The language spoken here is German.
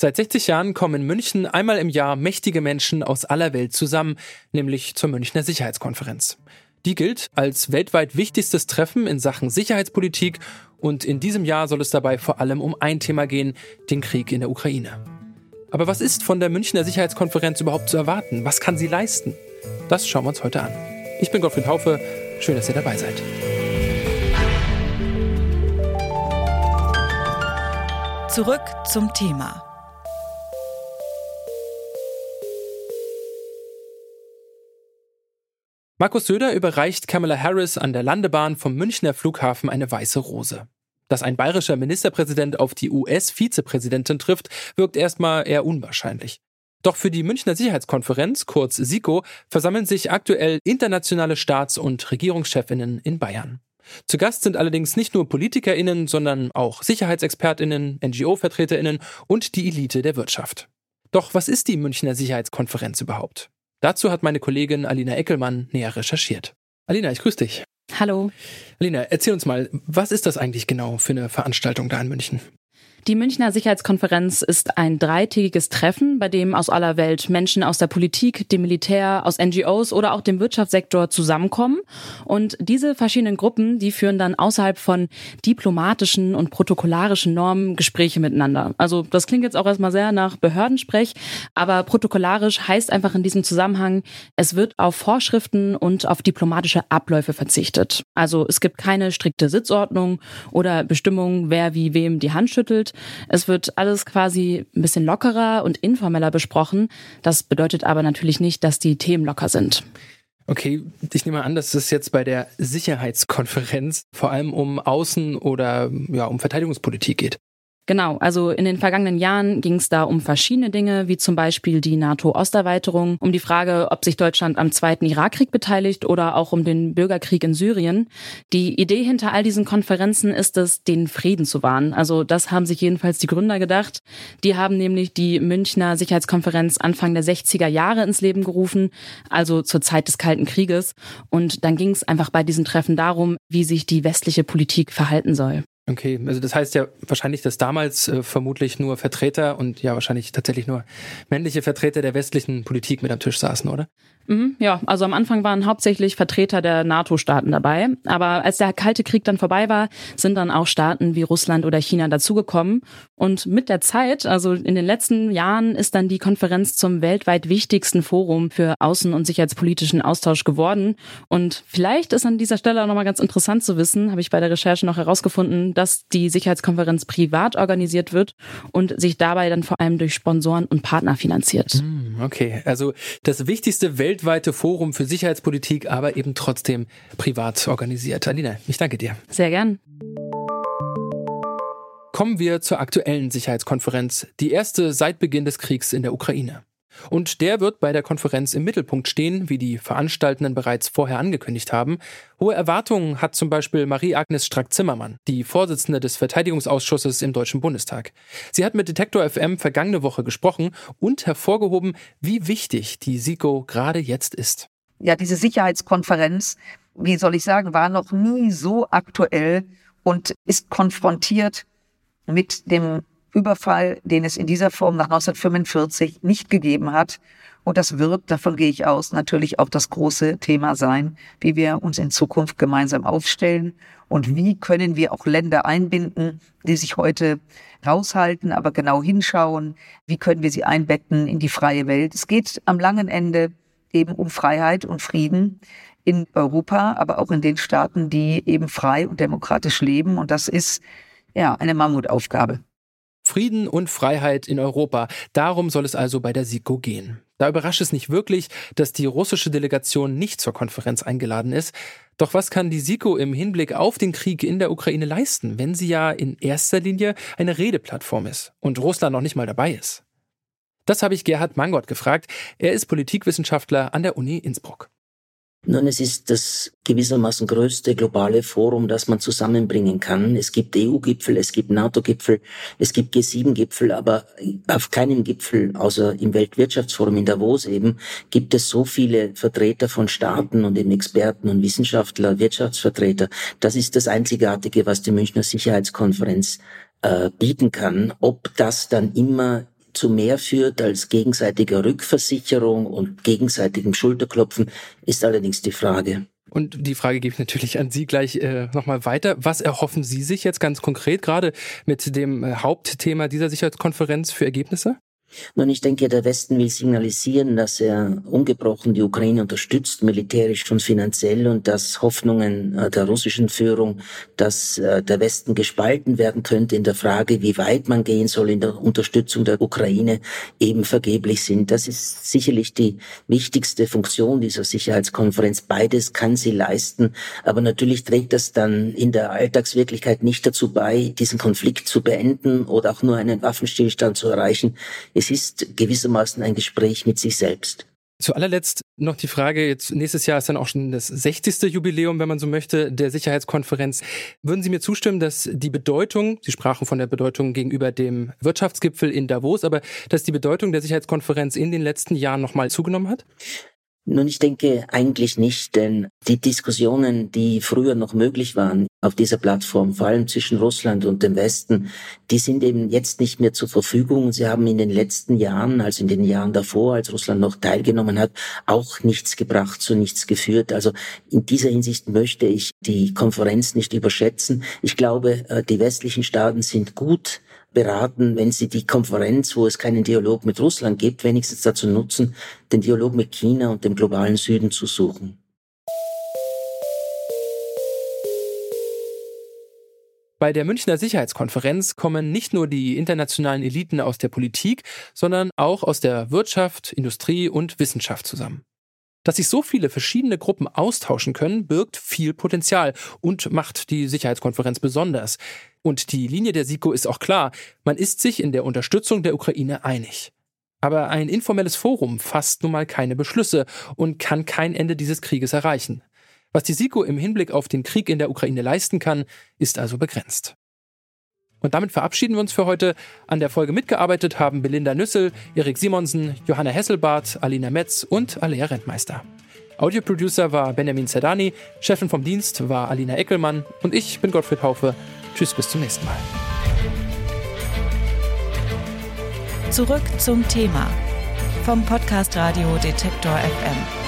Seit 60 Jahren kommen in München einmal im Jahr mächtige Menschen aus aller Welt zusammen, nämlich zur Münchner Sicherheitskonferenz. Die gilt als weltweit wichtigstes Treffen in Sachen Sicherheitspolitik und in diesem Jahr soll es dabei vor allem um ein Thema gehen, den Krieg in der Ukraine. Aber was ist von der Münchner Sicherheitskonferenz überhaupt zu erwarten? Was kann sie leisten? Das schauen wir uns heute an. Ich bin Gottfried Haufe, schön, dass ihr dabei seid. Zurück zum Thema. Markus Söder überreicht Kamala Harris an der Landebahn vom Münchner Flughafen eine weiße Rose. Dass ein bayerischer Ministerpräsident auf die US-Vizepräsidentin trifft, wirkt erstmal eher unwahrscheinlich. Doch für die Münchner Sicherheitskonferenz, kurz SIKO, versammeln sich aktuell internationale Staats- und Regierungschefinnen in Bayern. Zu Gast sind allerdings nicht nur PolitikerInnen, sondern auch SicherheitsexpertInnen, NGO-VertreterInnen und die Elite der Wirtschaft. Doch was ist die Münchner Sicherheitskonferenz überhaupt? Dazu hat meine Kollegin Alina Eckelmann näher recherchiert. Alina, ich grüße dich. Hallo. Alina, erzähl uns mal, was ist das eigentlich genau für eine Veranstaltung da in München? Die Münchner Sicherheitskonferenz ist ein dreitägiges Treffen, bei dem aus aller Welt Menschen aus der Politik, dem Militär, aus NGOs oder auch dem Wirtschaftssektor zusammenkommen. Und diese verschiedenen Gruppen, die führen dann außerhalb von diplomatischen und protokollarischen Normen Gespräche miteinander. Also das klingt jetzt auch erstmal sehr nach Behördensprech, aber protokollarisch heißt einfach in diesem Zusammenhang, es wird auf Vorschriften und auf diplomatische Abläufe verzichtet. Also es gibt keine strikte Sitzordnung oder Bestimmung, wer wie wem die Hand schüttelt. Es wird alles quasi ein bisschen lockerer und informeller besprochen. Das bedeutet aber natürlich nicht, dass die Themen locker sind. Okay, ich nehme an, dass es jetzt bei der Sicherheitskonferenz vor allem um Außen- oder ja, um Verteidigungspolitik geht. Genau, also in den vergangenen Jahren ging es da um verschiedene Dinge, wie zum Beispiel die NATO-Osterweiterung, um die Frage, ob sich Deutschland am zweiten Irakkrieg beteiligt oder auch um den Bürgerkrieg in Syrien. Die Idee hinter all diesen Konferenzen ist es, den Frieden zu wahren. Also das haben sich jedenfalls die Gründer gedacht. Die haben nämlich die Münchner Sicherheitskonferenz Anfang der 60er Jahre ins Leben gerufen, also zur Zeit des Kalten Krieges. Und dann ging es einfach bei diesen Treffen darum, wie sich die westliche Politik verhalten soll. Okay, also das heißt ja wahrscheinlich, dass damals äh, vermutlich nur Vertreter und ja wahrscheinlich tatsächlich nur männliche Vertreter der westlichen Politik mit am Tisch saßen, oder? Mhm, ja, also am Anfang waren hauptsächlich Vertreter der NATO-Staaten dabei. Aber als der Kalte Krieg dann vorbei war, sind dann auch Staaten wie Russland oder China dazugekommen. Und mit der Zeit, also in den letzten Jahren, ist dann die Konferenz zum weltweit wichtigsten Forum für außen- und sicherheitspolitischen Austausch geworden. Und vielleicht ist an dieser Stelle auch nochmal ganz interessant zu wissen, habe ich bei der Recherche noch herausgefunden, dass die Sicherheitskonferenz privat organisiert wird und sich dabei dann vor allem durch Sponsoren und Partner finanziert. Hm, okay, also das wichtigste Welt weltweite Forum für Sicherheitspolitik, aber eben trotzdem privat organisiert. Alina, ich danke dir. Sehr gern. Kommen wir zur aktuellen Sicherheitskonferenz, die erste seit Beginn des Kriegs in der Ukraine. Und der wird bei der Konferenz im Mittelpunkt stehen, wie die Veranstaltenden bereits vorher angekündigt haben. Hohe Erwartungen hat zum Beispiel Marie-Agnes Strack-Zimmermann, die Vorsitzende des Verteidigungsausschusses im Deutschen Bundestag. Sie hat mit Detektor FM vergangene Woche gesprochen und hervorgehoben, wie wichtig die SIKO gerade jetzt ist. Ja, diese Sicherheitskonferenz, wie soll ich sagen, war noch nie so aktuell und ist konfrontiert mit dem Überfall, den es in dieser Form nach 1945 nicht gegeben hat. Und das wird, davon gehe ich aus, natürlich auch das große Thema sein, wie wir uns in Zukunft gemeinsam aufstellen und wie können wir auch Länder einbinden, die sich heute raushalten, aber genau hinschauen, wie können wir sie einbetten in die freie Welt. Es geht am langen Ende eben um Freiheit und Frieden in Europa, aber auch in den Staaten, die eben frei und demokratisch leben. Und das ist ja eine Mammutaufgabe. Frieden und Freiheit in Europa. Darum soll es also bei der SIKO gehen. Da überrascht es nicht wirklich, dass die russische Delegation nicht zur Konferenz eingeladen ist. Doch was kann die SIKO im Hinblick auf den Krieg in der Ukraine leisten, wenn sie ja in erster Linie eine Redeplattform ist und Russland noch nicht mal dabei ist? Das habe ich Gerhard Mangott gefragt. Er ist Politikwissenschaftler an der Uni Innsbruck. Nun, es ist das gewissermaßen größte globale Forum, das man zusammenbringen kann. Es gibt EU-Gipfel, es gibt NATO-Gipfel, es gibt G7-Gipfel, aber auf keinem Gipfel, außer im Weltwirtschaftsforum in Davos eben, gibt es so viele Vertreter von Staaten und den Experten und Wissenschaftler, Wirtschaftsvertreter. Das ist das Einzigartige, was die Münchner Sicherheitskonferenz äh, bieten kann. Ob das dann immer zu mehr führt als gegenseitiger Rückversicherung und gegenseitigem Schulterklopfen, ist allerdings die Frage. Und die Frage gebe ich natürlich an Sie gleich äh, nochmal weiter. Was erhoffen Sie sich jetzt ganz konkret gerade mit dem äh, Hauptthema dieser Sicherheitskonferenz für Ergebnisse? Nun, ich denke, der Westen will signalisieren, dass er ungebrochen die Ukraine unterstützt, militärisch und finanziell, und dass Hoffnungen äh, der russischen Führung, dass äh, der Westen gespalten werden könnte in der Frage, wie weit man gehen soll in der Unterstützung der Ukraine, eben vergeblich sind. Das ist sicherlich die wichtigste Funktion dieser Sicherheitskonferenz. Beides kann sie leisten, aber natürlich trägt das dann in der Alltagswirklichkeit nicht dazu bei, diesen Konflikt zu beenden oder auch nur einen Waffenstillstand zu erreichen es ist gewissermaßen ein Gespräch mit sich selbst. Zu allerletzt noch die Frage, jetzt nächstes Jahr ist dann auch schon das 60. Jubiläum, wenn man so möchte, der Sicherheitskonferenz. Würden Sie mir zustimmen, dass die Bedeutung, Sie sprachen von der Bedeutung gegenüber dem Wirtschaftsgipfel in Davos, aber dass die Bedeutung der Sicherheitskonferenz in den letzten Jahren nochmal zugenommen hat? Nun, ich denke eigentlich nicht, denn die Diskussionen, die früher noch möglich waren auf dieser Plattform, vor allem zwischen Russland und dem Westen, die sind eben jetzt nicht mehr zur Verfügung. Sie haben in den letzten Jahren, also in den Jahren davor, als Russland noch teilgenommen hat, auch nichts gebracht, zu nichts geführt. Also in dieser Hinsicht möchte ich die Konferenz nicht überschätzen. Ich glaube, äh, die westlichen Staaten sind gut beraten, wenn sie die Konferenz, wo es keinen Dialog mit Russland gibt, wenigstens dazu nutzen, den Dialog mit China und dem globalen Süden zu suchen. Bei der Münchner Sicherheitskonferenz kommen nicht nur die internationalen Eliten aus der Politik, sondern auch aus der Wirtschaft, Industrie und Wissenschaft zusammen. Dass sich so viele verschiedene Gruppen austauschen können, birgt viel Potenzial und macht die Sicherheitskonferenz besonders. Und die Linie der SIKO ist auch klar, man ist sich in der Unterstützung der Ukraine einig. Aber ein informelles Forum fasst nun mal keine Beschlüsse und kann kein Ende dieses Krieges erreichen. Was die SIKO im Hinblick auf den Krieg in der Ukraine leisten kann, ist also begrenzt. Und damit verabschieden wir uns für heute. An der Folge mitgearbeitet haben Belinda Nüssel, Erik Simonsen, Johanna Hesselbart, Alina Metz und Alea Rentmeister. Audioproducer war Benjamin Zerdani, Chefin vom Dienst war Alina Eckelmann und ich bin Gottfried Haufe. Tschüss, bis zum nächsten Mal. Zurück zum Thema vom Podcast Radio Detektor FM.